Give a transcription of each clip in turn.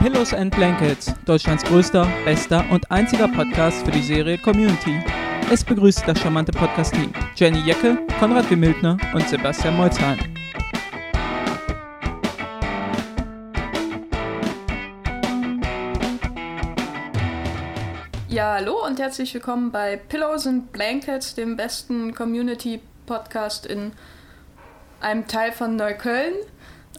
Pillows and Blankets, Deutschlands größter, bester und einziger Podcast für die Serie Community. Es begrüßt das charmante Podcast-Team Jenny Jecke, Konrad Wimildner und Sebastian Molzheim. Ja, hallo und herzlich willkommen bei Pillows and Blankets, dem besten Community-Podcast in einem Teil von Neukölln.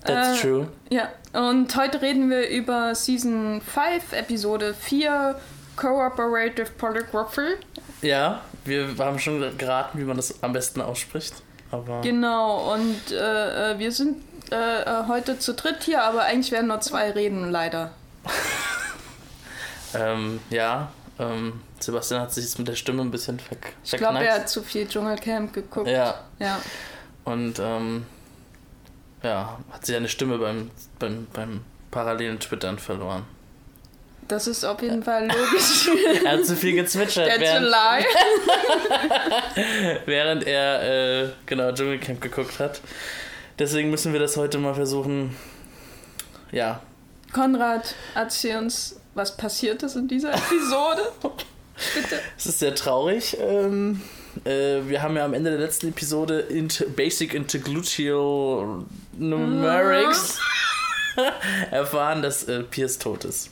That's Äh, true. Ja, und heute reden wir über Season 5, Episode 4, Cooperative Polygraphy. Ja, wir haben schon geraten, wie man das am besten ausspricht. Aber Genau, und äh, äh, wir sind äh, äh, heute zu dritt hier, aber eigentlich werden nur zwei reden, leider. ähm, ja, ähm, Sebastian hat sich jetzt mit der Stimme ein bisschen verk Ich glaube, er hat zu viel Dschungelcamp geguckt. Ja, ja. und ähm, ja, hat sich eine Stimme beim, beim, beim parallelen Twittern verloren. Das ist auf jeden Fall logisch. Er hat zu viel gezwitschert, Der während, während er äh, genau Dschungelcamp geguckt hat. Deswegen müssen wir das heute mal versuchen. Ja, Konrad, erzähl uns, was passiert ist in dieser Episode. Bitte. Es ist sehr traurig. Ähm, äh, wir haben ja am Ende der letzten Episode Int Basic Intergluteal Numerics erfahren, dass äh, Pierce tot ist.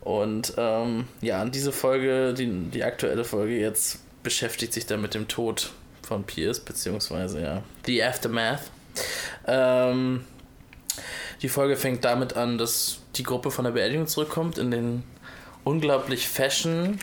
Und ähm, ja, diese Folge, die, die aktuelle Folge jetzt, beschäftigt sich dann mit dem Tod von Pierce, beziehungsweise ja, The Aftermath. Ähm, die Folge fängt damit an, dass die Gruppe von der Beerdigung zurückkommt in den unglaublich fashion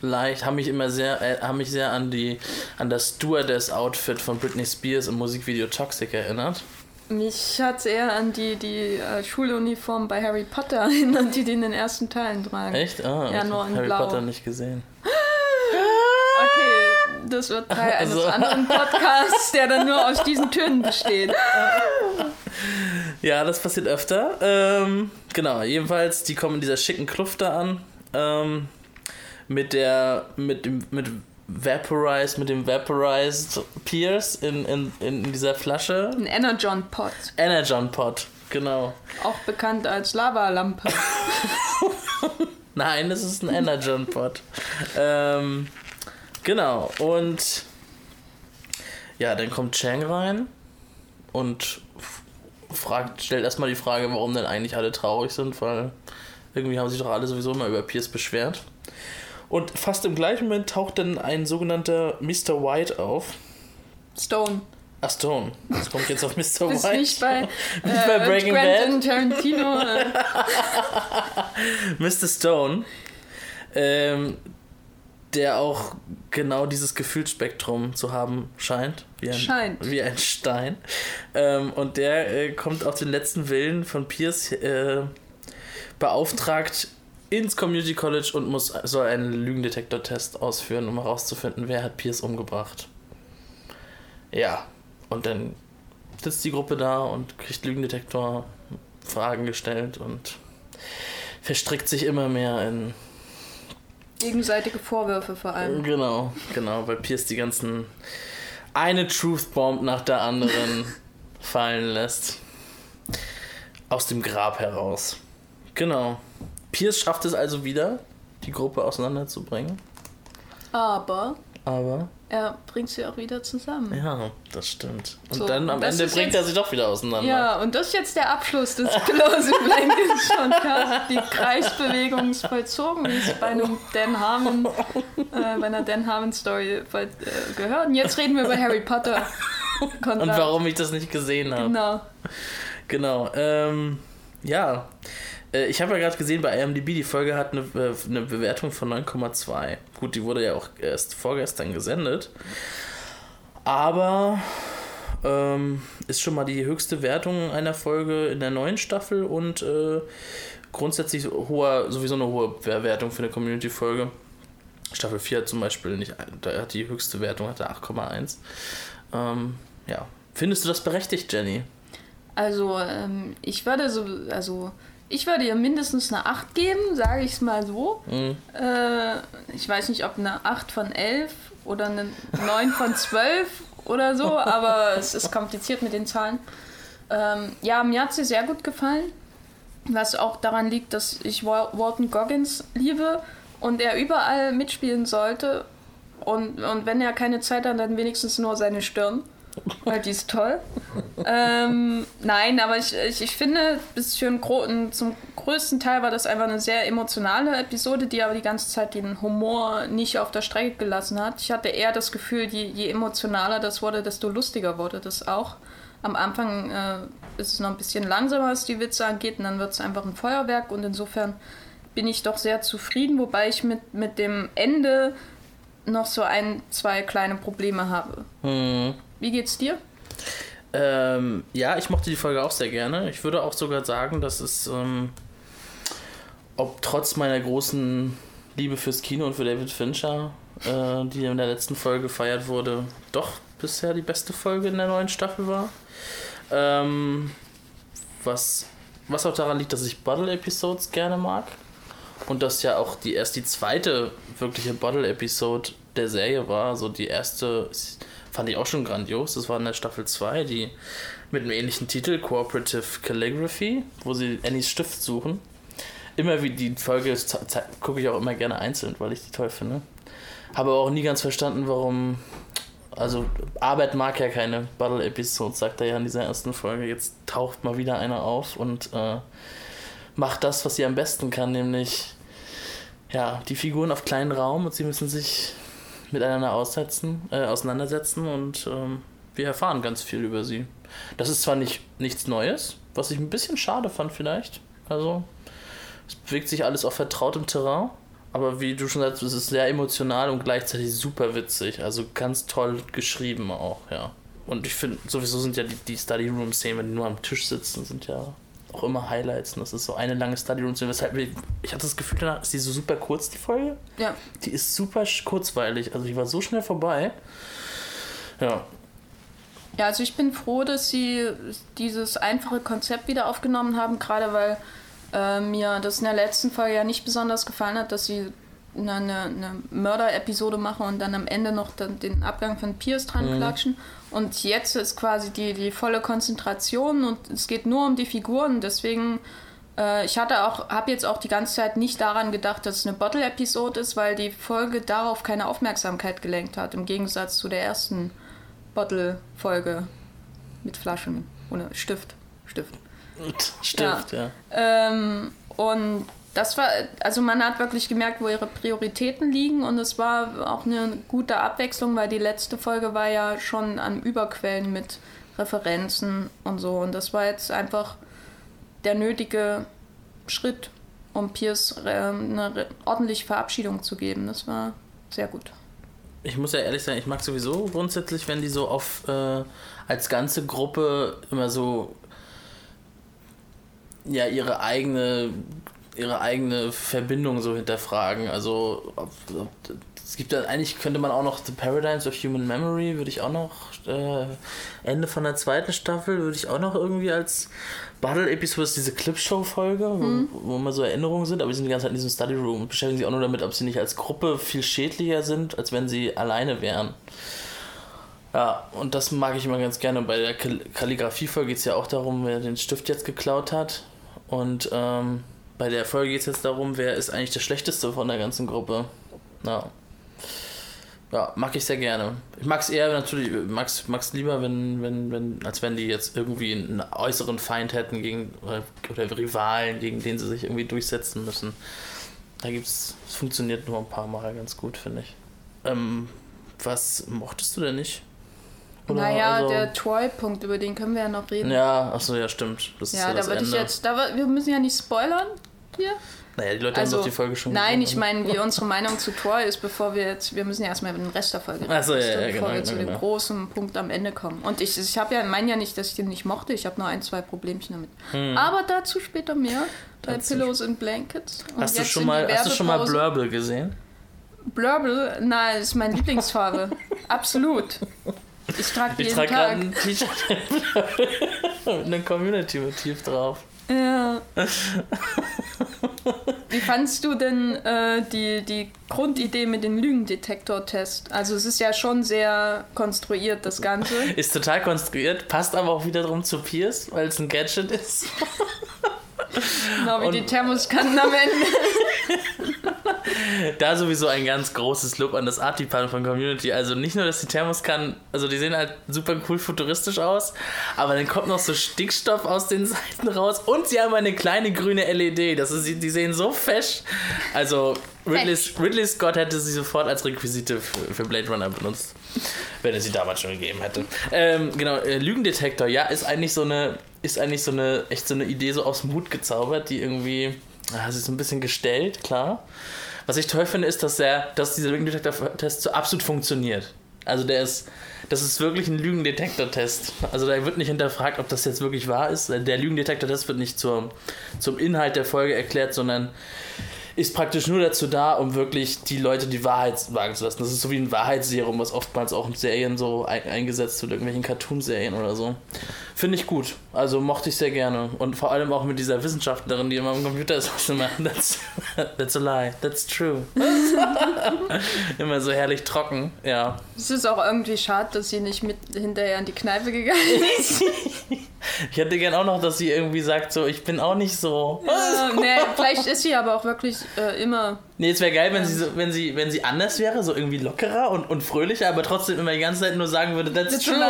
leicht haben mich immer sehr äh, haben mich sehr an die an das Stewardess Outfit von Britney Spears im Musikvideo Toxic erinnert. Mich hat es eher an die, die äh, Schuluniform bei Harry Potter erinnert, die die in den ersten Teilen tragen. Echt? Ah, Ja, nur in Harry Blau. Potter nicht gesehen. Okay, das wird Teil eines Also- anderen Podcasts, der dann nur aus diesen Tönen besteht. Ja, das passiert öfter. Ähm, genau, jedenfalls, die kommen in dieser schicken Kluft da an. Ähm, mit der, mit dem, mit Vaporized, mit dem Vaporized Pierce in, in, in dieser Flasche. Ein Energon Pot, Energon Pot, genau. auch bekannt als Lavalampe. Nein, das ist ein Energon Pot. ähm, genau, und ja, dann kommt Chang rein und fragt, stellt erstmal die Frage, warum denn eigentlich alle traurig sind, weil irgendwie haben sich doch alle sowieso immer über Pierce beschwert. Und fast im gleichen Moment taucht dann ein sogenannter Mr. White auf. Stone. Ach, Stone. Das kommt jetzt auf Mr. Bist White. nicht bei, Nicht bei äh, Breaking Quentin Tarantino. Äh, Mr. Stone, ähm, der auch genau dieses Gefühlsspektrum zu haben scheint. Wie ein, Scheint. Wie ein Stein. Ähm, und der äh, kommt auf den letzten Willen von Pierce äh, beauftragt ins Community College und muss soll einen Lügendetektor-Test ausführen, um herauszufinden, wer hat Pierce umgebracht. Ja, und dann sitzt die Gruppe da und kriegt Lügendetektor-Fragen gestellt und verstrickt sich immer mehr in. gegenseitige Vorwürfe vor allem. Genau, genau, weil Pierce die ganzen. eine Truth Bomb nach der anderen fallen lässt. Aus dem Grab heraus. Genau. Pierce schafft es also wieder, die Gruppe auseinanderzubringen. Aber Aber, er bringt sie auch wieder zusammen. ja, das stimmt. Und So, dann am Ende bringt jetzt- er sie doch wieder auseinander. Ja, und das ist jetzt der Abschluss des Close Blankets Podcasts. Die Kreisbewegung ist vollzogen, wie es bei einem Dan Harmon, äh, bei einer Dan Harmon Story äh, gehört. Und jetzt reden wir über Harry Potter. Konrad. Und warum ich das nicht gesehen habe. Genau. Genau. Ähm, ja. Äh, Ich habe ja gerade gesehen, bei IMDb, die Folge hat eine, äh, eine Bewertung von 9,2. Gut, die wurde ja auch erst vorgestern gesendet. Aber ähm, ist schon mal die höchste Wertung einer Folge in der neuen Staffel und äh, grundsätzlich hoher, sowieso eine hohe Wertung für eine Community-Folge. Staffel 4 hat zum Beispiel nicht, da hat die höchste Wertung, hatte 8,1. Ähm, ja. Findest du das berechtigt, Jenny? Also, ähm, ich würde so, also, ich würde ihr mindestens eine 8 geben, sage ich es mal so. Mhm. Äh, ich weiß nicht, ob eine 8 von 11 oder eine 9 von 12 oder so, aber es ist kompliziert mit den Zahlen. Ähm, ja, mir hat sie sehr gut gefallen. was auch daran liegt, dass ich Walton Goggins liebe und er überall mitspielen sollte. Und, und wenn er keine Zeit hat, dann wenigstens nur seine Stirn. Weil die ist toll. ähm, nein, aber ich, ich, ich finde, bis für einen, zum größten Teil war das einfach eine sehr emotionale Episode, die aber die ganze Zeit den Humor nicht auf der Strecke gelassen hat. Ich hatte eher das Gefühl, je, je emotionaler das wurde, desto lustiger wurde das auch. Am Anfang äh, ist es noch ein bisschen langsamer, was die Witze angeht, und dann wird es einfach ein Feuerwerk und insofern bin ich doch sehr zufrieden, wobei ich mit, mit dem Ende noch so ein, zwei kleine Probleme habe. Hm. Wie geht's dir? Ähm, ja, ich mochte die Folge auch sehr gerne. Ich würde auch sogar sagen, dass es, ähm, ob trotz meiner großen Liebe fürs Kino und für David Fincher, äh, die in der letzten Folge gefeiert wurde, doch bisher die beste Folge in der neuen Staffel war. Ähm, was, was auch daran liegt, dass ich Bottle-Episodes gerne mag. Und dass ja auch die erst die zweite wirkliche Bottle-Episode der Serie war. Also die erste Fand ich auch schon grandios. Das war in der Staffel 2, die mit einem ähnlichen Titel, Cooperative Calligraphy, wo sie Annies Stift suchen. Immer wie die Folge gucke ich auch immer gerne einzeln, weil ich die toll finde. Habe auch nie ganz verstanden, warum. Also, Arbeit mag ja keine Battle-Episodes, sagt er ja in dieser ersten Folge. Jetzt taucht mal wieder einer auf und äh, macht das, was sie am besten kann, nämlich ja, die Figuren auf kleinen Raum und sie müssen sich miteinander aussetzen, äh, auseinandersetzen und ähm, wir erfahren ganz viel über sie. Das ist zwar nicht nichts Neues, was ich ein bisschen schade fand vielleicht. Also es bewegt sich alles auf vertrautem Terrain, aber wie du schon sagst, es ist sehr emotional und gleichzeitig super witzig. Also ganz toll geschrieben auch, ja. Und ich finde, sowieso sind ja die, die Study Room-Szenen, wenn die nur am Tisch sitzen, sind ja auch immer Highlights. Und das ist so eine lange Study Room. Weshalb ich, ich hatte das Gefühl, danach ist die so super kurz, die Folge. Ja. Die ist super kurzweilig. Also die war so schnell vorbei. Ja. Ja, also ich bin froh, dass sie dieses einfache Konzept wieder aufgenommen haben, gerade weil äh, mir das in der letzten Folge ja nicht besonders gefallen hat, dass sie eine, eine Mörder-Episode machen und dann am Ende noch den, den Abgang von Pierce dran mhm. klatschen. Und jetzt ist quasi die, die volle Konzentration und es geht nur um die Figuren. Deswegen, äh, ich hatte auch, habe jetzt auch die ganze Zeit nicht daran gedacht, dass es eine Bottle-Episode ist, weil die Folge darauf keine Aufmerksamkeit gelenkt hat, im Gegensatz zu der ersten Bottle-Folge mit Flaschen ohne Stift. Stift. Stift, ja. ja. Ähm, und das war, also man hat wirklich gemerkt, wo ihre Prioritäten liegen und es war auch eine gute Abwechslung, weil die letzte Folge war ja schon an Überquellen mit Referenzen und so und das war jetzt einfach der nötige Schritt, um Pierce äh, eine ordentliche Verabschiedung zu geben. Das war sehr gut. Ich muss ja ehrlich sein, ich mag sowieso grundsätzlich, wenn die so auf äh, als ganze Gruppe immer so ja ihre eigene ihre eigene Verbindung so hinterfragen. Also es gibt dann eigentlich könnte man auch noch The Paradigms of Human Memory würde ich auch noch äh, Ende von der zweiten Staffel würde ich auch noch irgendwie als Battle Episode diese Clipshow Folge, mhm. wo, wo immer so Erinnerungen sind, aber die sind die ganze Zeit in diesem Study Room und beschäftigen sich auch nur damit, ob sie nicht als Gruppe viel schädlicher sind, als wenn sie alleine wären. Ja, und das mag ich immer ganz gerne. Bei der Kalligrafie-Folge geht es ja auch darum, wer den Stift jetzt geklaut hat. Und ähm, bei der Folge geht es jetzt darum, wer ist eigentlich der Schlechteste von der ganzen Gruppe. Ja. Ja, mag ich sehr gerne. Ich mag es eher natürlich, mag's, mag's lieber, wenn, wenn, wenn, als wenn die jetzt irgendwie einen äußeren Feind hätten gegen oder, Rivalen, gegen den sie sich irgendwie durchsetzen müssen. Da gibt's, es funktioniert nur ein paar Mal ganz gut, finde ich. Ähm, was mochtest du denn nicht? Oder naja, also, der Troy-Punkt, über den können wir ja noch reden. Ja, achso, ja, stimmt. Das ja, ja da würde ich jetzt, da, wir müssen ja nicht spoilern hier. Naja, die Leute also, haben doch die Folge schon Nein, ich meine, wie unsere Meinung zu Troy ist, bevor wir jetzt, wir müssen ja erstmal mit dem Rest der Folge reden, Achso, ja, ja, bevor genau, wir zu genau. dem großen Punkt am Ende kommen. Und ich, ich habe ja, meine ja nicht, dass ich den nicht mochte, ich habe nur ein, zwei Problemchen damit. Hm. Aber dazu später mehr, bei Pillows and Blankets. Und hast, du schon mal, hast du schon mal Blurble gesehen? Blurble? Nein, ist meine Lieblingsfarbe. Absolut. Ich trage die ich jeden trage Tag. ein T-Shirt mit einem Community-Motiv drauf. Ja. Wie fandest du denn äh, die, die Grundidee mit dem Lügendetektor-Test? Also es ist ja schon sehr konstruiert, das Ganze. Ist total konstruiert, passt aber auch wiederum zu Pierce, weil es ein Gadget ist. Genau wie Und- die Thermoskannen am Ende. Da sowieso ein ganz großes Lob an das Art Department von Community. Also nicht nur, dass die Thermoskannen, also die sehen halt super cool futuristisch aus, aber dann kommt noch so Stickstoff aus den Seiten raus und sie haben eine kleine grüne LED. Das ist, die sehen so fesch. Also Ridley, Ridley Scott hätte sie sofort als Requisite für, für Blade Runner benutzt, wenn es sie damals schon gegeben hätte. Ähm, genau, äh, Lügendetektor, ja, ist eigentlich so eine, ist eigentlich so eine, echt so eine Idee so aus dem Hut gezaubert, die irgendwie, ja, sie ist ein bisschen gestellt, klar. Was ich toll finde, ist, dass, der, dass dieser Lügendetektor-Test so absolut funktioniert. Also der ist, das ist wirklich ein Lügendetektor-Test. Also da wird nicht hinterfragt, ob das jetzt wirklich wahr ist. Der Lügendetektor-Test wird nicht zur, zum Inhalt der Folge erklärt, sondern ist praktisch nur dazu da, um wirklich die Leute die Wahrheit sagen zu lassen. Das ist so wie ein Wahrheitsserum, was oftmals auch in Serien so ein, eingesetzt wird, irgendwelchen Cartoon-Serien oder so. Finde ich gut. Also mochte ich sehr gerne. Und vor allem auch mit dieser Wissenschaftlerin, die immer am Computer ist, was immer, that's, that's a lie, that's true. immer so herrlich trocken, ja. Es ist auch irgendwie schade, dass sie nicht mit hinterher in die Kneipe gegangen ist. Ich hätte gern auch noch, dass sie irgendwie sagt, so, ich bin auch nicht so. äh, nee, vielleicht ist sie aber auch wirklich äh, immer. Nee, es wäre geil, wenn sie, so, wenn, sie, wenn sie anders wäre, so irgendwie lockerer und, und fröhlicher, aber trotzdem immer die ganze Zeit nur sagen würde, that's true.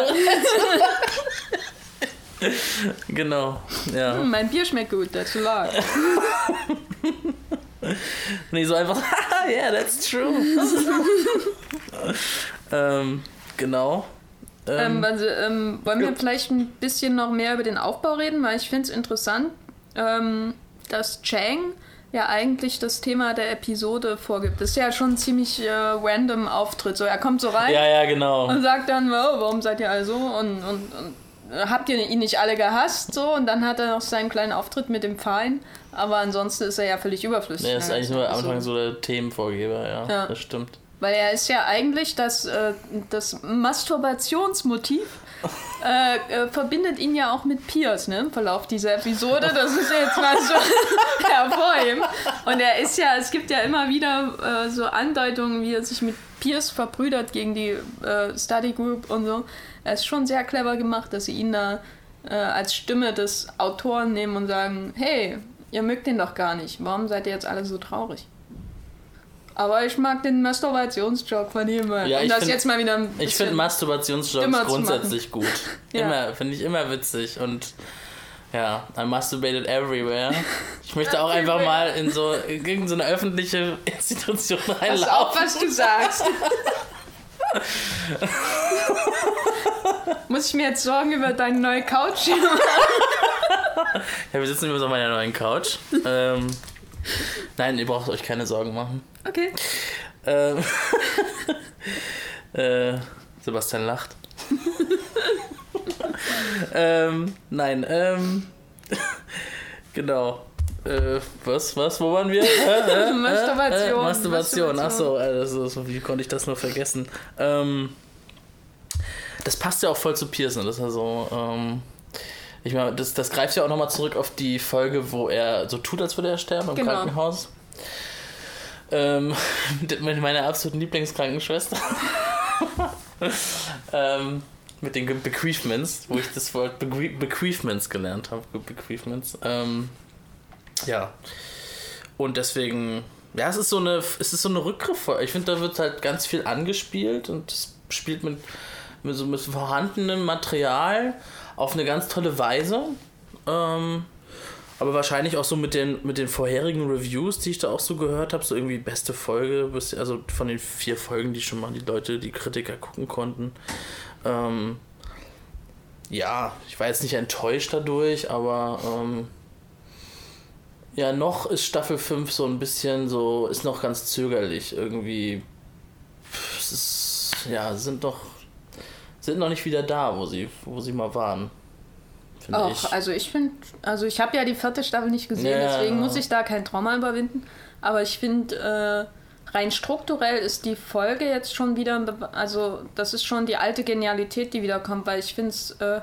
Genau, ja. Hm, mein Bier schmeckt gut, that's a. Nee, so einfach, yeah, that's true. ähm, genau. Ähm, Ähm, also, ähm, wollen wir vielleicht ein bisschen noch mehr über den Aufbau reden, weil ich finde es interessant, ähm, dass Chang ja eigentlich das Thema der Episode vorgibt. Das ist ja schon ein ziemlich äh, random Auftritt. So, er kommt so rein ja, ja, genau. und sagt dann, oh, warum seid ihr alle so? Und, und, und äh, habt ihr ihn nicht alle gehasst? So, und dann hat er noch seinen kleinen Auftritt mit dem Pfeil. Aber ansonsten ist er ja völlig überflüssig. Nee, das ist eigentlich nur am Also- Anfang so der Themenvorgeber, ja, Ja. das stimmt. Weil er ist ja eigentlich das, äh, das Masturbationsmotiv. Äh, äh, verbindet ihn ja auch mit Piers, ne, im Verlauf dieser Episode. Das ist jetzt mal so hervorheben. Und er ist ja, es gibt ja immer wieder äh, so Andeutungen, wie er sich mit Piers verbrüdert gegen die äh, Study Group und so. Er ist schon sehr clever gemacht, dass sie ihn da äh, als Stimme des Autoren nehmen und sagen, hey, ihr mögt den doch gar nicht. Warum seid ihr jetzt alle so traurig? Aber ich mag den Masturbationsjoke von ihm. Ja, um ich das find- jetzt mal wieder ein Ich finde zu grundsätzlich gut. Ja. Immer, finde ich immer witzig und ja, I masturbated everywhere. Ich möchte auch einfach mal in so in irgendeine öffentliche Institution Pass reinlaufen. auf, was du sagst. Muss ich mir jetzt Sorgen über deine neue Couch machen? Ja, wir sitzen übrigens auf meiner neuen Couch. ähm, nein, ihr braucht euch keine Sorgen machen. Okay. Ähm, äh, Sebastian lacht. ähm, nein, ähm, genau. Äh, was, was, wo waren wir? Äh, äh, Masturbation. Äh, Masturbation, Masturbation. achso, also, so, wie konnte ich das nur vergessen? Ähm, das passt ja auch voll zu Pearson, das ist ja so, ähm, ich meine, das, das greift ja auch nochmal zurück auf die Folge, wo er so tut, als würde er sterben im Genau. Krankenhaus. Ähm, mit meiner absoluten Lieblingskrankenschwester. ähm, mit den Bequeathments, wo ich das Wort Beque Bequeathments gelernt habe. Be- Bequeathments. Ähm, ja. Und deswegen, ja, es ist so eine, es ist so eine Rückgriff. Ich finde, da wird halt ganz viel angespielt und es spielt mit, mit so mit vorhandenem Material auf eine ganz tolle Weise. Ähm, aber wahrscheinlich auch so mit den, mit den vorherigen Reviews, die ich da auch so gehört habe, so irgendwie beste Folge, also von den vier Folgen, die schon mal die Leute, die Kritiker gucken konnten. Ähm, ja, ich war jetzt nicht enttäuscht dadurch, aber ähm, ja, noch ist Staffel 5 so ein bisschen so, ist noch ganz zögerlich irgendwie. Es ist, ja, sind doch, sind noch nicht wieder da, wo sie, wo sie mal waren. Och, ich. also ich finde, also ich habe ja die vierte Staffel nicht gesehen, Ja. deswegen muss ich da kein Trauma überwinden. Aber ich finde, äh, rein strukturell ist die Folge jetzt schon wieder, also das ist schon die alte Genialität, die wiederkommt, weil ich finde es äh,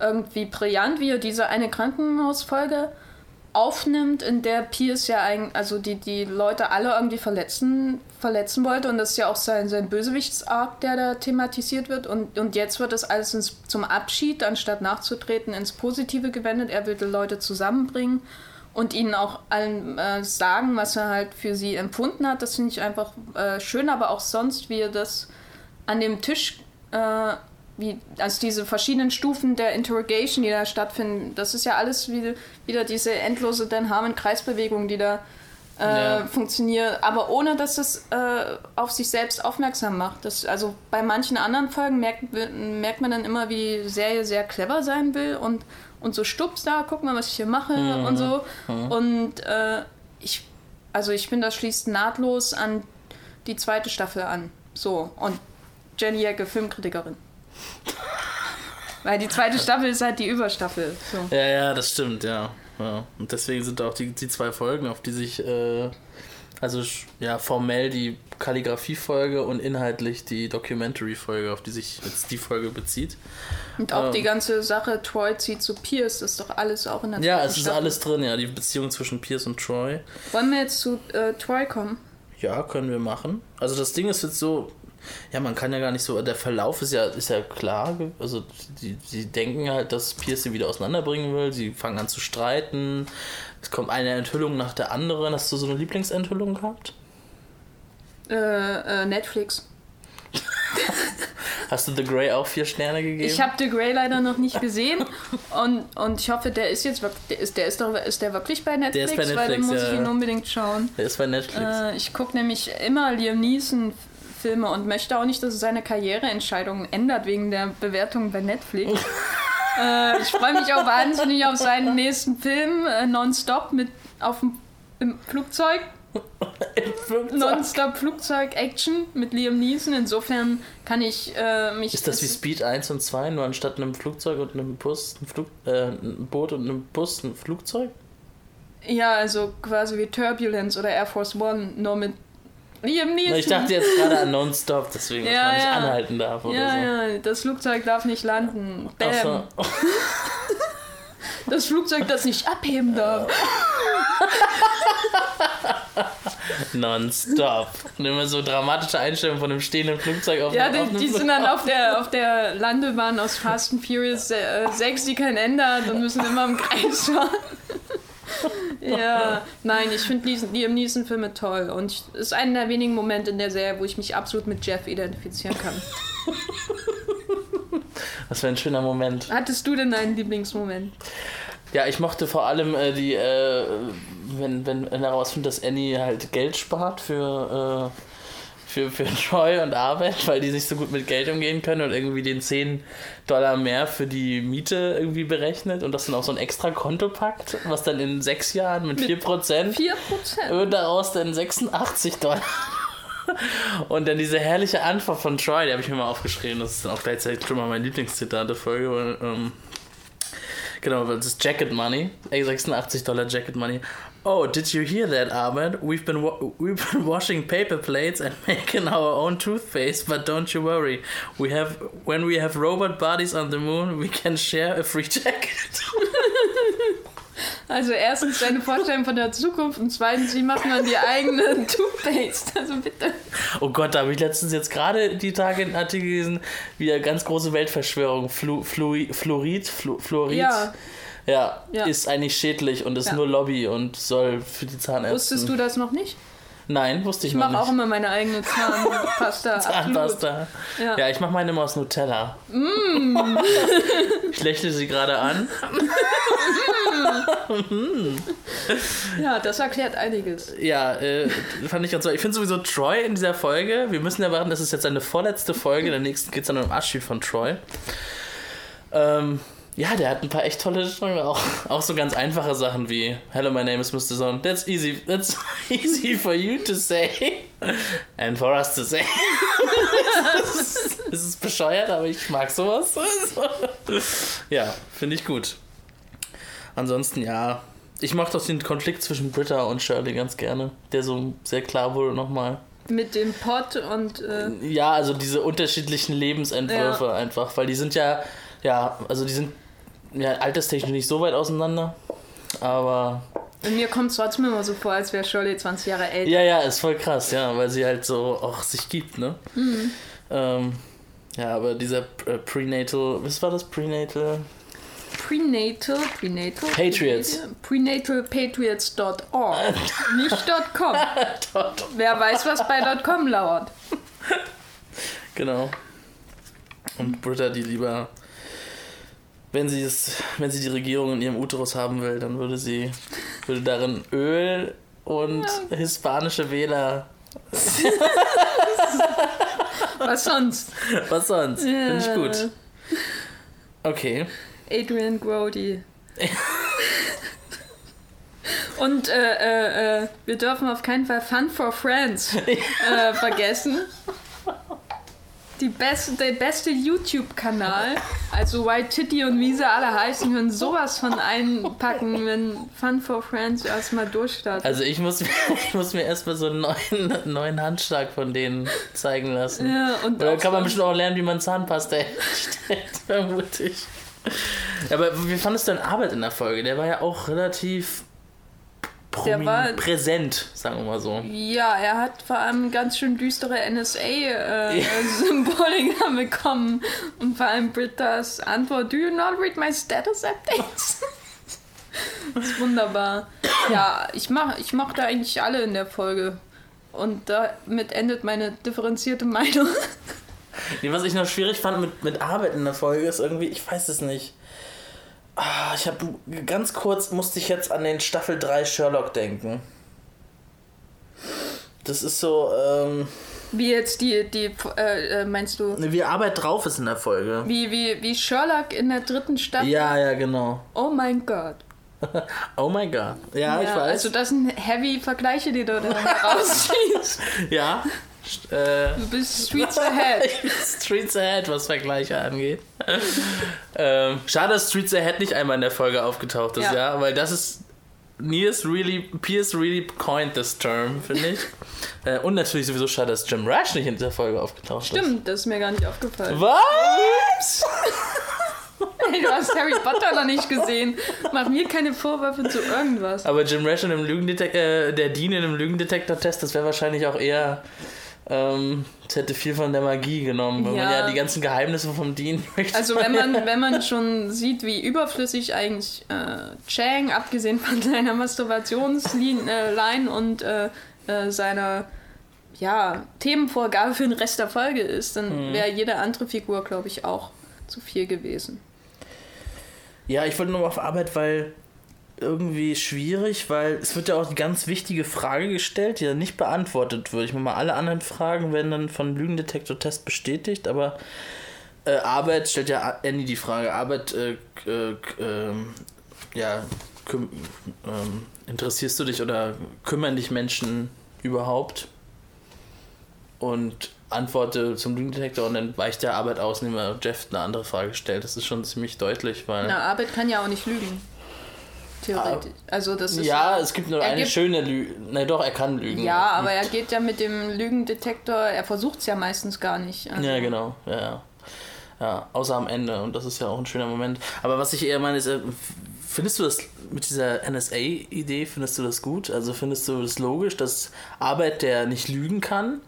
irgendwie brillant, wie diese eine Krankenhausfolge aufnimmt, in der Pierce ja eigentlich, also die, die Leute alle irgendwie verletzen, verletzen wollte. Und das ist ja auch sein, sein Bösewichtsarg, der da thematisiert wird. Und, und jetzt wird das alles ins, zum Abschied, anstatt nachzutreten, ins Positive gewendet. Er will die Leute zusammenbringen. und ihnen auch allen äh, sagen, was er halt für sie empfunden hat. Das finde ich einfach äh, schön, aber auch sonst, wie er das an dem Tisch, äh, wie, also diese verschiedenen Stufen der Interrogation, die da stattfinden, das ist ja alles wie, wieder diese endlose Dan Harmon-Kreisbewegung, die da äh, Ja. funktioniert, aber ohne dass es äh, auf sich selbst aufmerksam macht. Das, also bei manchen anderen Folgen merkt, merkt man dann immer, wie die Serie sehr clever sein will und, und so stups da, guck mal, was ich hier mache und so. Und äh, ich, also ich finde, das schließt nahtlos an die zweite Staffel an. So, und Jenny Ecke, Filmkritikerin. Weil die zweite Staffel ist halt die Überstaffel. So. Ja, ja, das stimmt, ja. ja. Und deswegen sind auch die, die zwei Folgen, auf die sich, äh, also ja, formell die Kalligrafie-Folge und inhaltlich die Documentary-Folge, auf die sich jetzt die Folge bezieht. Und auch Ähm. die ganze Sache, Troy zieht zu Pierce, ist doch alles auch in der Ja, es ist Staffel. alles drin, ja, die Beziehung zwischen Pierce und Troy. Wollen wir jetzt zu äh, Troy kommen? Ja, können wir machen. Also das Ding ist jetzt so, ja, man kann ja gar nicht so, der Verlauf ist ja, ist ja klar. Also die, die denken halt, dass Pierce sie wieder auseinanderbringen will. Sie fangen an zu streiten. Es kommt eine Enthüllung nach der anderen. Hast du so eine Lieblingsenthüllung gehabt? Äh, äh, Netflix. Hast du The Grey auch vier Sterne gegeben? Ich habe The Grey leider noch nicht gesehen und, und ich hoffe, der ist jetzt wirklich, der ist, der ist, doch, ist der wirklich bei Netflix? ist bei Weil dann Netflix, muss ja, ich ihn unbedingt schauen. Der ist bei Netflix. Äh, ich gucke nämlich immer Liam Neeson Filme und möchte auch nicht, dass er seine Karriereentscheidungen ändert wegen der Bewertung bei Netflix. äh, ich freue mich auch wahnsinnig auf seinen nächsten Film, äh, Nonstop mit auf dem im Flugzeug. Im Flugzeug. Nonstop Flugzeug-Action mit Liam Neeson. Insofern kann ich äh, mich. Ist das wie Speed 1 und 2, nur anstatt einem Flugzeug und einem Bus, ein, Flug, äh, ein Boot und einem Bus, ein Flugzeug? Ja, also quasi wie Turbulence oder Air Force One, nur mit Na, Ich dachte jetzt gerade an Nonstop, deswegen, dass Ja, man nicht ja. anhalten darf oder ja, so. ja, das Flugzeug darf nicht landen. Bam. So. Das Flugzeug, das nicht abheben darf. Nonstop. Und immer so dramatische Einstellungen von einem stehenden Flugzeug auf Ja, auf die, die sind dann auf der, auf der Landebahn aus Fast and Furious äh, 6, die kein Ende hat und müssen immer im Kreis fahren. Ja, nein, ich finde Liam Neeson-Filme toll und es ist einer der wenigen Momente in der Serie, wo ich mich absolut mit Jeff identifizieren kann. Das wäre ein schöner Moment. Hattest du denn einen Lieblingsmoment? Ja, ich mochte vor allem äh, die, äh, wenn, wenn wenn herausfindet, dass Annie halt Geld spart für, äh, für, für Troy und Arbeit, weil die sich so gut mit Geld umgehen können und irgendwie den 10 Dollar mehr für die Miete irgendwie berechnet und das dann auf so ein extra Konto packt, was dann in sechs Jahren mit 4% 4%. und daraus dann 86 Dollar. Und dann diese herrliche Antwort von Troy, die habe ich mir mal aufgeschrieben. Das ist dann auch gleichzeitig schon mal mein Lieblingszitat der Folge. Weil, ähm, genau, das ist Jacket Money. Ey, 86 Dollar Jacket Money. Oh, did you hear that, Ahmed? We've been, we've been washing paper plates and making our own toothpaste, but don't you worry. We have, when we have robot bodies on the moon, we can share a free jacket. Also erstens deine Vorstellung von der Zukunft und zweitens, wie macht man die eigene Toothpaste? Also bitte. Oh Gott, da habe ich letztens jetzt gerade die Tage einen Artikel gelesen, wie eine ganz große Weltverschwörung. Flu, Fluorid, Fluorid, Flu, Fluorid Ja. ja, Ja. ist eigentlich schädlich und ist Ja. nur Lobby und soll für die Zahnärzte. Wusstest du das noch nicht? Nein, wusste ich, Ich noch mache auch nicht. immer meine eigene Zahnpasta. Zahnpasta. Ja. Ja. ich mache meine immer aus Nutella. Ich lächle sie gerade an. ja, das erklärt einiges. Ja, äh, fand ich ganz toll. Ich finde sowieso Troy in dieser Folge, wir müssen ja warten, das ist jetzt seine vorletzte Folge, in der nächsten geht es dann um Abschied von Troy. Ähm, ja, der hat ein paar echt tolle Sprünge, auch, auch so ganz einfache Sachen wie Hello, my name is Mr. Zone. That's easy, that's easy for you to say and for us to say. Es ist, es ist bescheuert, aber ich mag sowas. ja, finde ich gut. Ansonsten, ja, ich mochte auch den Konflikt zwischen Britta und Shirley ganz gerne, der so sehr klar wurde nochmal. Mit dem Pott und äh, Ja, also diese unterschiedlichen Lebensentwürfe Ja. einfach, weil die sind ja, ja, also die sind ja alterstechnisch nicht so weit auseinander, aber mir kommt es trotzdem immer so vor, als wäre Shirley 20 Jahre älter. ja, ja, ist voll krass, ja, weil sie halt so auch sich gibt, ne? Ähm, ja, aber dieser äh, Prenatal, was war das Prenatal? Prenatal, Prenatal, Patriots. Prenatalpatriots.org, nicht .com. Wer weiß, was bei .com lauert. Genau. Und Britta, die lieber, wenn sie es, wenn sie die Regierung in ihrem Uterus haben will, dann würde sie, würde darin Öl und hispanische Wähler. Was sonst? Was sonst? Finde ich Ja. gut. Okay. Adrian Grody. Und äh, äh, äh, wir dürfen auf keinen Fall Fun for Friends äh, vergessen. Die beste, der beste YouTube-Kanal, also White Titty und wie sie alle heißen, können sowas von einpacken, wenn Fun for Friends erstmal durchstartet. Also ich muss, mir- ich muss mir erstmal so einen neuen, neuen Handschlag von denen zeigen lassen. ja, und auch kann man bestimmt auch lernen, wie man Zahnpasta herstellt, vermute ich. Aber wie fandest du denn Arbeit in der Folge? Der war ja auch relativ Der war- präsent, sagen wir mal so. Ja, er hat vor allem ganz schön düstere NSA-Symboliker bekommen. Und vor allem Britta's Antwort: Do you not read my status updates? das ist wunderbar. Ja, ich, mach, ich mochte eigentlich alle in der Folge. Und damit endet meine differenzierte Meinung. Nee, was ich noch schwierig fand mit, mit Arbeit in der Folge ist irgendwie, ich weiß es nicht. Ah, ich habe ganz kurz musste ich jetzt an den Staffel 3 Sherlock denken. Das ist so, ähm, Wie jetzt die, die äh, äh, meinst du, wie Arbeit drauf ist in der Folge. wie, wie, wie Sherlock in der dritten Staffel? Ja, ja, genau. Oh mein Gott. Oh my god. Ja, ich weiß. Also das sind heavy Vergleiche, die du da herausziehst. ja. Äh, Du bist Streets Ahead. Streets Ahead, was Vergleiche angeht. ähm, schade, dass Streets Ahead nicht einmal in der Folge aufgetaucht ist, ja, Ja. weil das ist. Niels really, Pierce really coined this term, finde ich. äh, und natürlich sowieso schade, dass Jim Rash nicht in der Folge aufgetaucht ist. Stimmt, das ist mir gar nicht aufgefallen. Was? Hey, du hast Harry Potter noch nicht gesehen. Mach mir keine Vorwürfe zu irgendwas. Aber Jim Rash in einem Lügendetektor, äh, der Dean in einem Lügendetektor-Test, das wäre wahrscheinlich auch eher. Ähm, das hätte viel von der Magie genommen, weil man Ja. ja die ganzen Geheimnisse vom Dean möchte. Also wenn man, wenn man schon sieht, wie überflüssig eigentlich äh, Chang, abgesehen von seiner Masturbationsline und äh, äh, seiner ja, Themenvorgabe für den Rest der Folge ist, dann wäre jede andere Figur, glaube ich, auch zu viel gewesen. Ja, ich wollte nur mal auf Arbeit, weil irgendwie schwierig, weil es wird ja auch die ganz wichtige Frage gestellt, die ja nicht beantwortet wird. Ich meine mal, alle anderen Fragen werden dann von Lügendetektor-Test bestätigt, aber äh, Arbeit stellt ja Andy die Frage. Arbeit, äh, äh, ähm, ja, küm ähm, interessierst du dich oder kümmern dich Menschen überhaupt? Und antworte zum Lügendetektor und dann weicht der Arbeit aus, indem er Jeff eine andere Frage stellt. Das ist schon ziemlich deutlich, weil. Na, Arbeit kann ja auch nicht lügen. Theoretisch. Also das ist Ja, es gibt nur eine gibt- schöne Lüge. Nein, doch, er kann lügen. Ja, aber er geht ja mit dem Lügendetektor, er versucht es ja meistens gar nicht. Also, Ja, genau. Ja, ja. Ja, außer am Ende. Und das ist ja auch ein schöner Moment. Aber was ich eher meine, ist, äh, findest du das mit dieser NSA-Idee, findest du das gut? Also findest du das logisch, dass Arbeit, der nicht lügen kann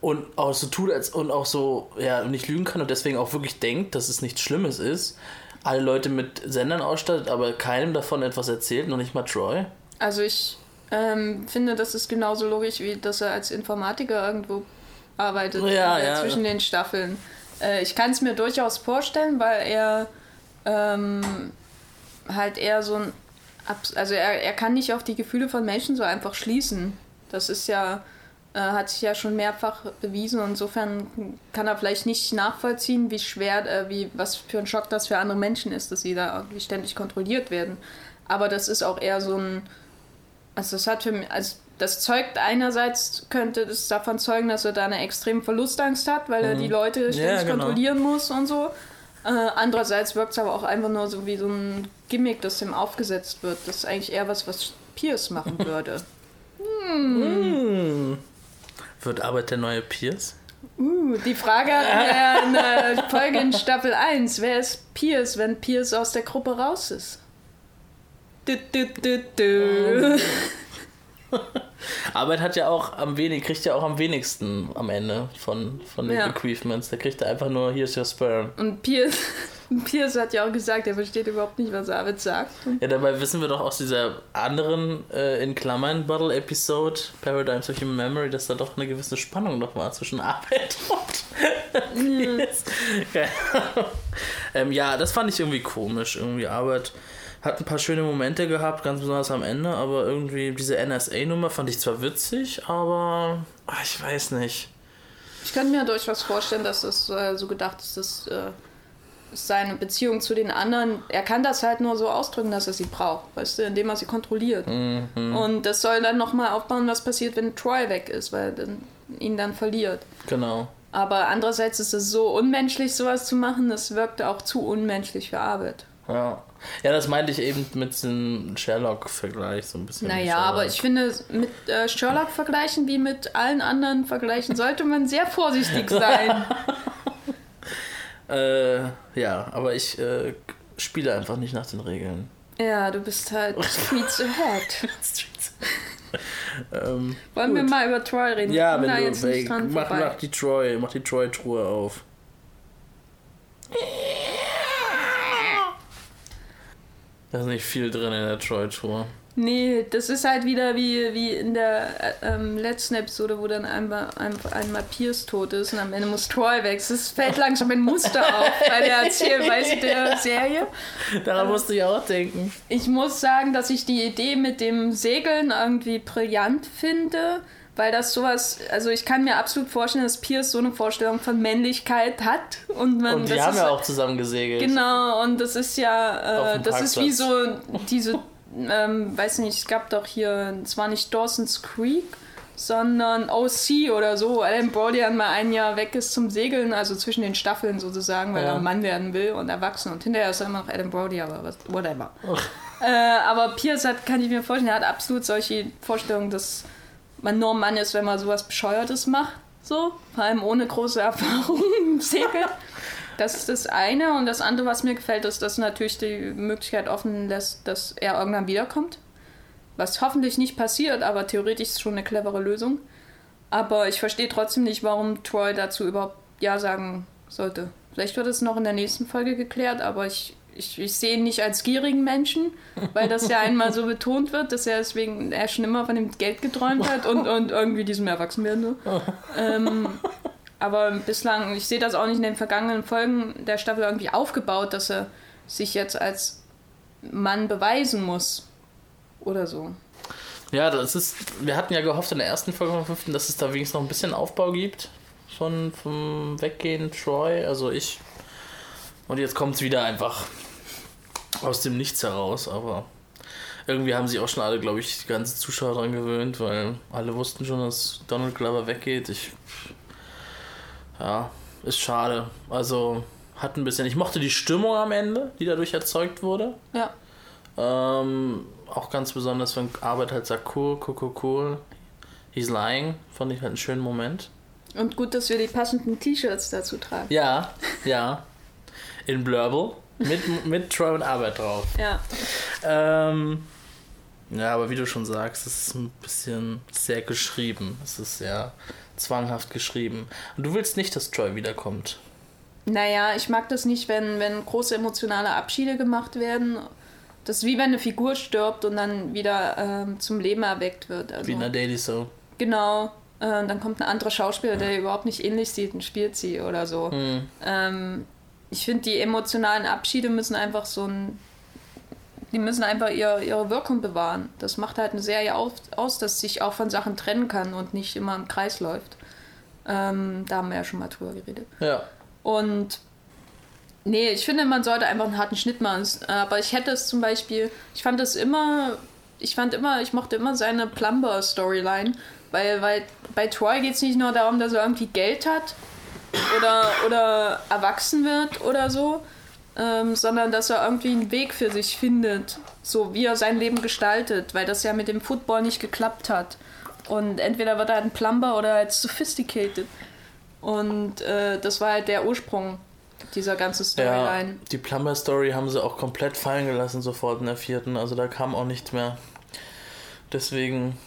und auch so tut, als und auch so, ja, nicht lügen kann und deswegen auch wirklich denkt, dass es nichts Schlimmes ist, alle Leute mit Sendern ausstattet, aber keinem davon etwas erzählt, noch nicht mal Troy? Also ich ähm, finde, das ist genauso logisch, wie dass er als Informatiker irgendwo arbeitet Ja, äh, ja. zwischen den Staffeln. Äh, ich kann es mir durchaus vorstellen, weil er ähm, halt eher so ein... Abs also er, er kann nicht auf die Gefühle von Menschen so einfach schließen. Das ist ja... äh, Hat sich ja schon mehrfach bewiesen. Insofern kann er vielleicht nicht nachvollziehen, wie schwer, äh, wie was für ein Schock das für andere Menschen ist, dass sie da irgendwie ständig kontrolliert werden. Aber das ist auch eher so ein, also das hat für mich, also das zeugt einerseits könnte das davon zeugen, dass er da eine extreme Verlustangst hat, weil er die Leute ständig genau. kontrollieren muss und so. Äh, andererseits wirkt es aber auch einfach nur so wie so ein Gimmick, das ihm aufgesetzt wird. Das ist eigentlich eher was, was Pierce machen würde. Hm. Wird Arbeit der neue Pierce? Uh, die Frage hatten wir in der Folge in Staffel 1. Wer ist Pierce, wenn Pierce aus der Gruppe raus ist? Du, du, du, du. Arbeit hat ja auch am wenig, kriegt ja auch am wenigsten am Ende von, von den Ja. Bequeathments. Da kriegt er einfach nur Here's your sperm. Und Pierce, Pierce hat ja auch gesagt, er versteht überhaupt nicht, was Arvid sagt. Ja, dabei wissen wir doch aus dieser anderen, äh, in Klammern, Bottle-Episode, Paradigms of Human Memory, dass da doch eine gewisse Spannung noch war zwischen Arbeit und Pierce. Ja. ähm, ja, das fand ich irgendwie komisch. Irgendwie Arbeit hat ein paar schöne Momente gehabt, ganz besonders am Ende, aber irgendwie diese NSA-Nummer fand ich zwar witzig, aber ach, ich weiß nicht. Ich könnte mir durchaus vorstellen, dass das äh, so gedacht ist, dass äh, seine Beziehung zu den anderen, er kann das halt nur so ausdrücken, dass er sie braucht, weißt du, indem er sie kontrolliert. Mhm. Und das soll dann nochmal aufbauen, was passiert, wenn Troy weg ist, weil er dann, ihn dann verliert. Genau. Aber andererseits ist es so unmenschlich, sowas zu machen, das wirkt auch zu unmenschlich für Arbeit. Ja. Ja, das meinte ich eben mit dem Sherlock-Vergleich so ein bisschen. Naja, aber ich finde, mit äh, Sherlock vergleichen wie mit allen anderen vergleichen, sollte man sehr vorsichtig sein. Äh, ja, aber ich äh, spiele einfach nicht nach den Regeln. ja, du bist halt Streets ahead. ähm, Wollen wir gut. mal über Troy reden? Ja, wenn jetzt du nicht ey, mach, mach die Troy, mach die Troy-Truhe auf. Da ist nicht viel drin in der Troy-Truhe. Nee, das ist halt wieder wie, wie in der äh, ähm, letzten Episode, wo dann einmal, einmal, Pierce tot ist und am Ende muss Troy weg. Es fällt langsam ein Muster auf bei der Erzählweise der Serie. Daran musste ich auch denken. Ich muss sagen, dass ich die Idee mit dem Segeln irgendwie brillant finde, weil das sowas, also ich kann mir absolut vorstellen, dass Pierce so eine Vorstellung von Männlichkeit hat und man Und die haben ja auch zusammen gesegelt. Genau, und das ist ja, äh, das ist wie Parkplatz. so diese, ähm, weiß nicht, es gab doch hier, es war nicht Dawson's Creek, sondern OC oder so. Alan Brody dann mal ein Jahr weg ist zum Segeln, also zwischen den Staffeln sozusagen, weil Ja. er ein Mann werden will und erwachsen. Und hinterher ist er immer noch Adam Brody, aber was, whatever. Äh, aber Pierce hat, kann ich mir vorstellen, er hat absolut solche Vorstellungen, dass man nur Mann ist, wenn man sowas Bescheuertes macht. So, vor allem ohne große Erfahrung im Segeln. Das ist das eine. Und das andere, was mir gefällt, ist, dass natürlich die Möglichkeit offen lässt, dass er irgendwann wiederkommt. Was hoffentlich nicht passiert, aber theoretisch ist schon eine clevere Lösung. Aber ich verstehe trotzdem nicht, warum Troy dazu überhaupt Ja sagen sollte. Vielleicht wird es noch in der nächsten Folge geklärt, aber ich, ich, ich sehe ihn nicht als gierigen Menschen, weil das ja einmal so betont wird, dass er deswegen er schon immer von dem Geld geträumt hat und, und irgendwie diesem Erwachsenwerden. So. ähm, aber bislang, ich sehe das auch nicht in den vergangenen Folgen der Staffel irgendwie aufgebaut, dass er sich jetzt als Mann beweisen muss. Oder so. Ja, das ist. Wir hatten ja gehofft in der ersten Folge vom fünften, dass es da wenigstens noch ein bisschen Aufbau gibt. Von vom Weggehen Troy. Also ich. Und jetzt kommt es wieder einfach aus dem Nichts heraus, aber irgendwie haben sich auch schon alle, glaube ich, die ganzen Zuschauer dran gewöhnt, weil alle wussten schon, dass Donald Glover weggeht. Ich. Ja, ist schade. Also hat ein bisschen. Ich mochte die Stimmung am Ende, die dadurch erzeugt wurde. Ja. Ähm, auch ganz besonders, wenn Arbeit halt sagt, cool, cool, cool, cool. He's lying. Fand ich halt einen schönen Moment. Und gut, dass wir die passenden T-Shirts dazu tragen. Ja, ja. In Blurble. Mit, mit Troy und Arbeit drauf. Ja. Ähm, ja, aber wie du schon sagst, es ist ein bisschen sehr geschrieben. Es ist sehr zwanghaft geschrieben. Und du willst nicht, dass Troy wiederkommt. Naja, ich mag das nicht, wenn, wenn große emotionale Abschiede gemacht werden. Das ist wie wenn eine Figur stirbt und dann wieder ähm, zum Leben erweckt wird. Also, Wie in der Daily Soap. genau. Äh, dann kommt ein anderer Schauspieler, der ihr überhaupt nicht ähnlich sieht und spielt sie oder so. Hm. Ähm, ich finde, die emotionalen Abschiede müssen einfach so ein. Die müssen einfach ihr, ihre Wirkung bewahren. Das macht halt eine Serie auf, aus, dass sich auch von Sachen trennen kann und nicht immer im Kreis läuft. Ähm, da haben wir ja schon mal drüber geredet. Ja. Und nee, ich finde, man sollte einfach einen harten Schnitt machen. Aber ich hätte es zum Beispiel, ich fand es immer, ich fand immer, ich mochte immer seine Plumber-Storyline, weil, weil bei Troy geht es nicht nur darum, dass er irgendwie Geld hat oder, oder erwachsen wird oder so, ähm, sondern dass er irgendwie einen Weg für sich findet, so wie er sein Leben gestaltet, weil das ja mit dem Football nicht geklappt hat. Und entweder wird er halt ein Plumber oder halt sophisticated. Und äh, das war halt der Ursprung dieser ganzen Ja, Storyline. die Plumber-Story haben sie auch komplett fallen gelassen sofort in der vierten. Also da kam auch nichts mehr. Deswegen,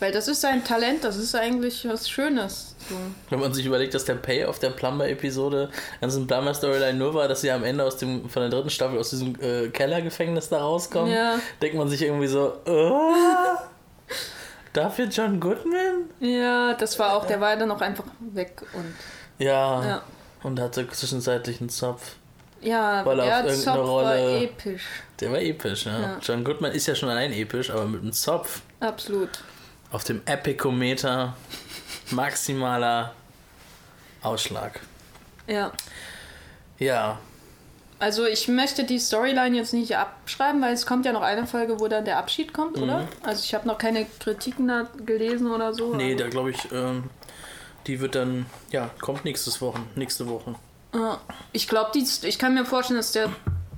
Weil das ist sein Talent, das ist eigentlich was Schönes. So. Wenn man sich überlegt, dass der Payoff der Plumber-Episode, ganzen Plumber-Storyline nur war, dass sie am Ende aus dem, von der dritten Staffel aus diesem äh, Kellergefängnis da rauskommen, Ja. denkt man sich irgendwie so, oh, dafür John Goodman? Ja, das war auch, der war dann auch einfach weg und Ja. ja. Und hatte zwischenzeitlich einen Zopf. Ja, Weil er der auf irgendeine Zopf war Rolle- episch. Der war episch, ja. Ja. John Goodman ist ja schon allein episch, aber mit einem Zopf Absolut. Auf dem Epikometer maximaler Ausschlag. Ja. Ja, Also ich möchte die Storyline jetzt nicht abschreiben, weil es kommt ja noch eine Folge, wo dann der Abschied kommt, oder? Also ich habe noch keine Kritiken da gelesen oder so. Mhm. nee, da glaube ich, ähm, die wird dann, ja, kommt nächstes Woche, nächste Woche. Ich glaube, ich kann mir vorstellen, dass der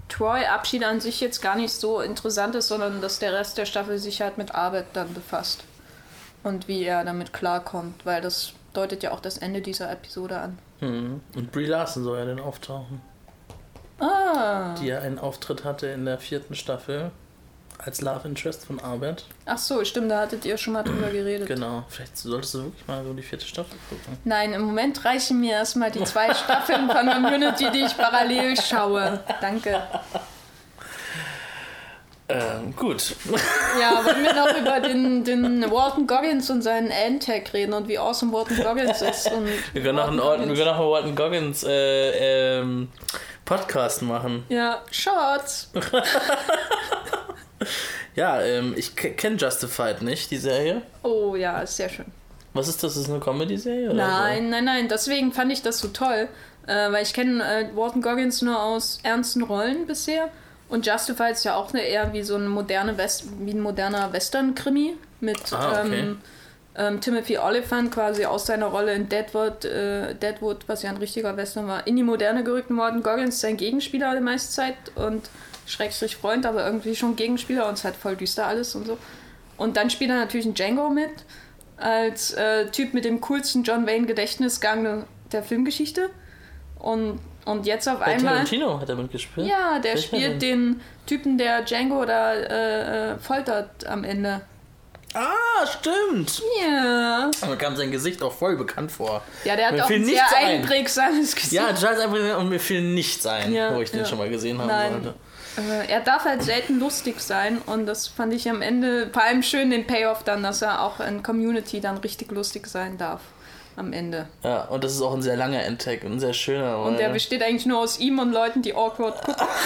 Troy-Abschied an sich jetzt gar nicht so interessant ist, sondern dass der Rest der Staffel sich halt mit Arbeit dann befasst. Und wie er damit klarkommt, weil das deutet ja auch das Ende dieser Episode an. Mhm. Und Brie Larson soll ja dann auftauchen, Ah. die ja einen Auftritt hatte in der vierten Staffel als Love Interest von Arbeit. Ach so, stimmt, da hattet ihr schon mal drüber geredet. Genau, vielleicht solltest du wirklich mal so die vierte Staffel gucken. Nein, im Moment reichen mir erstmal die zwei Staffeln von Community, die ich parallel schaue. Danke. Ähm, gut. Ja, wollen wir noch über den, den Walton Goggins und seinen Antag reden und wie awesome Walton Goggins ist. Und Wir können noch einen, wir können noch einen Walton Goggins äh, ähm, Podcast machen. Ja, Shots. Ja, ähm, ich kenne Justified nicht, die Serie. Oh ja, ist sehr schön. Was ist das? Ist das eine Comedy-Serie? Nein, nein, nein. Deswegen fand ich das so toll. Äh, weil ich kenne äh, Walton Goggins nur aus ernsten Rollen bisher. Und Justified ist ja auch eine, eher wie so eine moderne West wie ein moderner Western-Krimi mit Ah, okay. ähm, ähm, Timothy Oliphant quasi aus seiner Rolle in Deadwood, äh, Deadwood, was ja ein richtiger Western war, in die Moderne gerückt. Walton Goggins sein Gegenspieler die meiste Zeit und Schrägstrich Freund, aber irgendwie schon Gegenspieler und es ist halt voll düster alles und so. Und dann spielt er natürlich einen Django mit, als äh, Typ mit dem coolsten John Wayne Gedächtnisgang der Filmgeschichte. Und, und jetzt auf Bei einmal. Tarantino hat er mitgespielt. Ja, der denn? spielt den Typen, der Django da äh, äh, foltert am Ende. Ah, stimmt. Ja. Aber kam sein Gesicht auch voll bekannt vor. Ja, der hat Mir auch ein sehr einprägsames Gesicht. Ja, Charles Everett und mir fiel nichts ein, Ja, wo ich den ja. schon mal gesehen haben Nein. wollte. Äh, er darf halt selten lustig sein und das fand ich am Ende vor allem schön den Payoff dann, dass er auch in Community dann richtig lustig sein darf am Ende. Ja, und das ist auch ein sehr langer Endtag und ein sehr schöner. Und der weil- besteht eigentlich nur aus ihm und Leuten, die awkward gucken.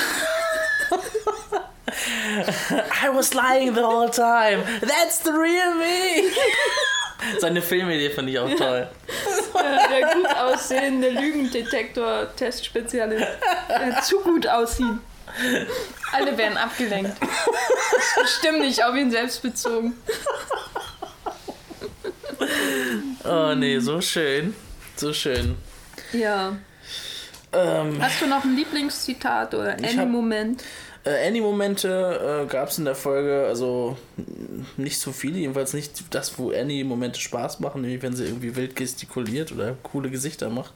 I was lying the whole time. That's the real me. Seine Filmidee fand ich auch toll. Der gut aussehende Lügendetektor-Testspezialist. Der zu gut aussieht. Alle werden abgelenkt. Das ist bestimmt nicht auf ihn selbst bezogen. Oh nee, so schön. So schön. Ja. Ähm, Hast du noch ein Lieblingszitat oder Any-Moment? äh, Annie-Momente äh, gab es in der Folge, also nicht so viele, jedenfalls nicht das, wo Annie-Momente Spaß machen, nämlich wenn sie irgendwie wild gestikuliert oder coole Gesichter macht.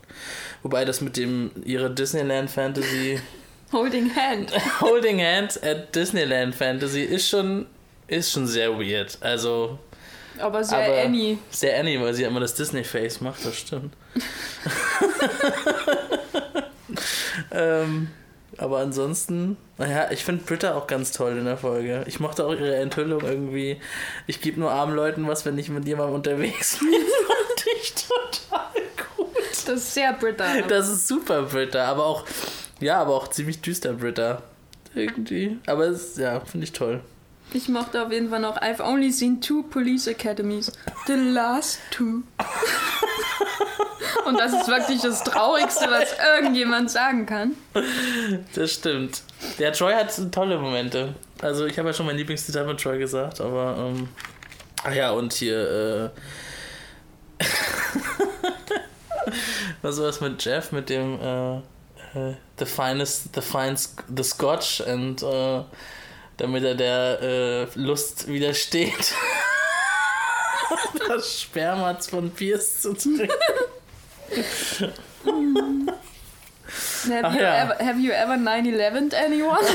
Wobei das mit dem ihre Disneyland Fantasy Holding Hand. Holding Hand at Disneyland Fantasy ist schon ist schon sehr weird. Also Aber sehr Aber- Annie. sehr Annie, weil sie ja immer das Disney Face macht, das stimmt. ähm, aber ansonsten, naja, ich finde Britta auch ganz toll in der Folge. Ich mochte auch ihre Enthüllung irgendwie. Ich gebe nur armen Leuten was, wenn ich mit jemandem unterwegs bin. fand ich total gut. Das ist sehr Britta. Das ist super Britta, aber auch, ja, aber auch ziemlich düster Britta. Irgendwie. Aber es, ja, finde ich toll. Ich mochte auf jeden Fall noch I've only seen two police academies. The last two. Und das ist wirklich das Traurigste, was irgendjemand sagen kann. Das stimmt. Der Troy hat tolle Momente. Also ich habe ja schon mein Lieblingszitat mit Troy gesagt, aber ähm, ach ja, und hier äh, was war das mit Jeff mit dem äh, äh, the finest the fine sc- the Scotch und äh, damit er der äh, Lust widersteht. das Sperma von Pierce zu trinken. Have, Ach you, ja. ever, have you ever 9-11 anyone?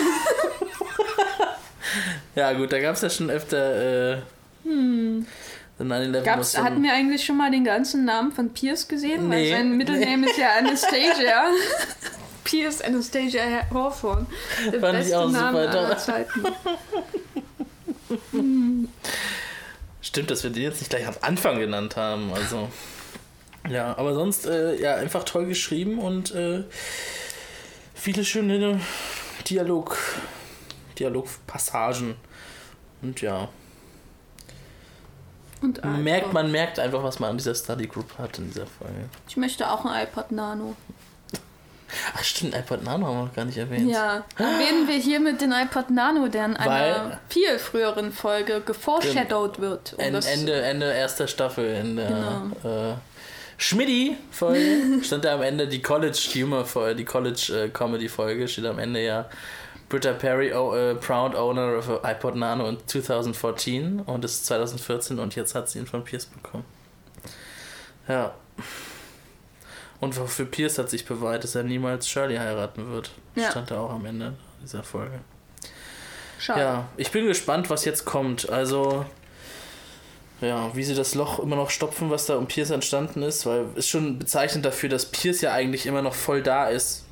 Ja, gut, da gab es ja schon öfter äh, The 9-11 Gab's, hatten wir eigentlich schon mal den ganzen Namen von Pierce gesehen? Nee. Weil sein Mittelname ist ja Anastasia. Pierce Anastasia Hawthorne. Der Fand ich beste auch Name super aller. Zeiten. Stimmt, dass wir den jetzt nicht gleich am Anfang genannt haben. Also. Ja, aber sonst, äh, ja, einfach toll geschrieben und äh, viele schöne Dialog, Dialogpassagen. Und ja, Und man merkt, man merkt einfach, was man an dieser Study Group hat in dieser Folge. Ich möchte auch ein iPod Nano. Ach stimmt, iPod Nano haben wir noch gar nicht erwähnt. Ja, erwähnen wir hier mit den iPod Nano, der in einer Weil- viel früheren Folge geforeshadowed wird. Um Ende, Ende erster Staffel in der Genau. äh, Schmidti-Folge stand da am Ende die College-Humor-Folge, die College-Comedy-Folge, steht am Ende ja Britta Perry, oh, äh, proud owner of iPod Nano in 2014 und es ist 2014 und jetzt hat sie ihn von Pierce bekommen. Ja. Und für- für Pierce hat sich bewahrt, dass er niemals Shirley heiraten wird. Ja. Stand da auch am Ende dieser Folge. Schade. Ja, ich bin gespannt, was jetzt kommt. Also, ja, wie sie das Loch immer noch stopfen, was da um Pierce entstanden ist, weil ist schon bezeichnend dafür, dass Pierce ja eigentlich immer noch voll da ist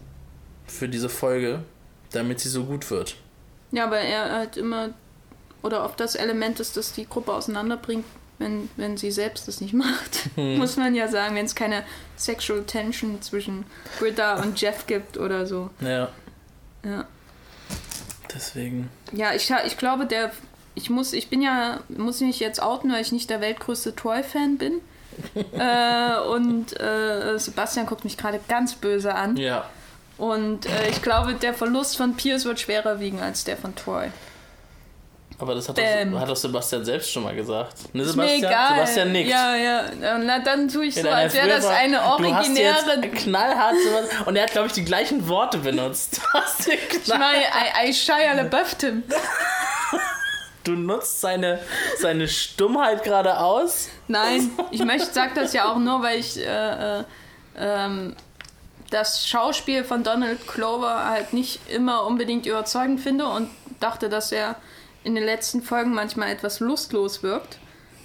für diese Folge, damit sie so gut wird. Ja, aber er halt immer, oder ob das Element ist, das die Gruppe auseinanderbringt, wenn, wenn sie selbst das nicht macht. Hm. Muss man ja sagen, wenn es keine Sexual Tension zwischen Britta und Jeff gibt oder so. Ja, Ja, deswegen. ja ich, ich glaube, der. Ich muss, ich bin ja, muss mich jetzt outen, weil ich nicht der weltgrößte Troy-Fan bin. äh, und äh, Sebastian guckt mich gerade ganz böse an. Ja, Und äh, ich glaube, der Verlust von Pierce wird schwerer wiegen als der von Troy. Aber das hat doch, hat doch Sebastian selbst schon mal gesagt. Ne, Ist mir Sebastian? egal. Sebastian nickt. Ja, ja. Na, dann tue ich so, als wäre das eine Du originäre. jetzt knallhart sowas. Und er hat, glaube ich, die gleichen Worte benutzt. Du, hast dir Ich meine, I, I Shia LaBeouf Tim. du nutzt seine, seine Stummheit gerade aus. Nein, ich möchte, sag das ja auch nur, weil ich äh, äh, ähm, das Schauspiel von Donald Clover halt nicht immer unbedingt überzeugend finde und dachte, dass er in den letzten Folgen manchmal etwas lustlos wirkt.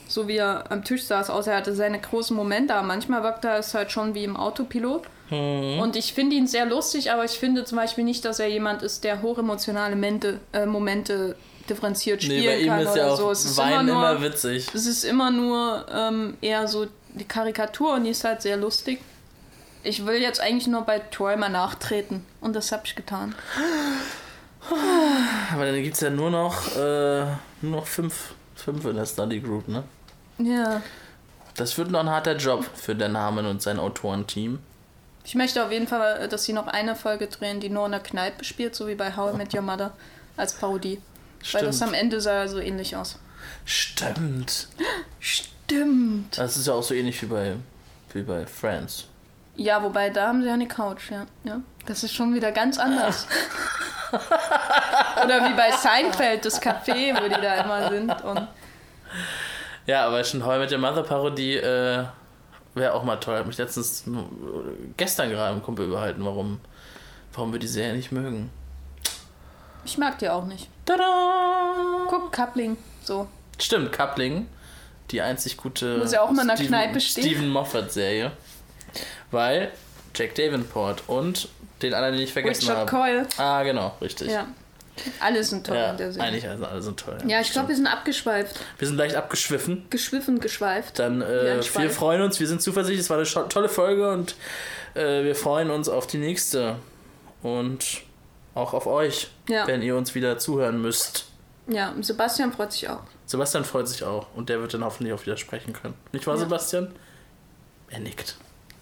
So wie er am Tisch saß, außer er hatte seine großen Momente, aber manchmal wirkt er es halt schon wie im Autopilot. Und ich finde ihn sehr lustig, aber ich finde zum Beispiel nicht, dass er jemand ist, der hochemotionale Mente, äh, Momente differenziert spielen Nee, bei ihm kann ist oder ja auch so. Es ist Wein immer, nur, immer witzig. es ist immer nur ähm, eher so die Karikatur und die ist halt sehr lustig. Ich will jetzt eigentlich nur bei Troy mal nachtreten und das habe ich getan. Aber dann gibt es ja nur noch, äh, nur noch fünf, fünf in der Study Group, ne? Ja. Das wird noch ein harter Job für den Namen und sein Autorenteam. Ich möchte auf jeden Fall, dass sie noch eine Folge drehen, die nur in der Kneipe spielt, so wie bei How I Met Your Mother als Parodie. Weil das am Stimmt. Ende sah ja so ähnlich aus. Stimmt. Stimmt. Das ist ja auch so ähnlich wie bei, wie bei Friends. Ja, wobei da haben sie ja eine Couch, ja. ja. Das ist schon wieder ganz anders. Oder wie bei Seinfeld, das Café, wo die da immer sind. Und Ja, aber schon I Met Your Mother Parodie äh, wäre auch mal toll. Hat mich letztens äh, gestern gerade im Kumpel überhalten, warum, warum wir die Serie nicht mögen. ich mag die auch nicht. Tada! Guck, Coupling, so. Stimmt, Coupling. Die einzig gute Muss ja auch mal in der Kneipe stehen. Steven Moffat-Serie. Weil Jack Davenport und den anderen, den ich vergessen Richard habe. Coyle. Ah, genau, richtig. Ja. Alle sind toll Ja, in der Serie. eigentlich also alle sind toll. Ja, ich glaube, wir sind abgeschweift. wir sind leicht abgeschwiffen. Geschwiffen, geschweift. Dann, äh, wir freuen uns, wir sind zuversichtlich, es war eine tolle Folge und äh, wir freuen uns auf die nächste. Und auch auf euch, Ja. wenn ihr uns wieder zuhören müsst. Ja, und Sebastian freut sich auch. Sebastian freut sich auch und der wird dann hoffentlich auch wieder sprechen können. Nicht wahr, Ja. Sebastian? Er nickt.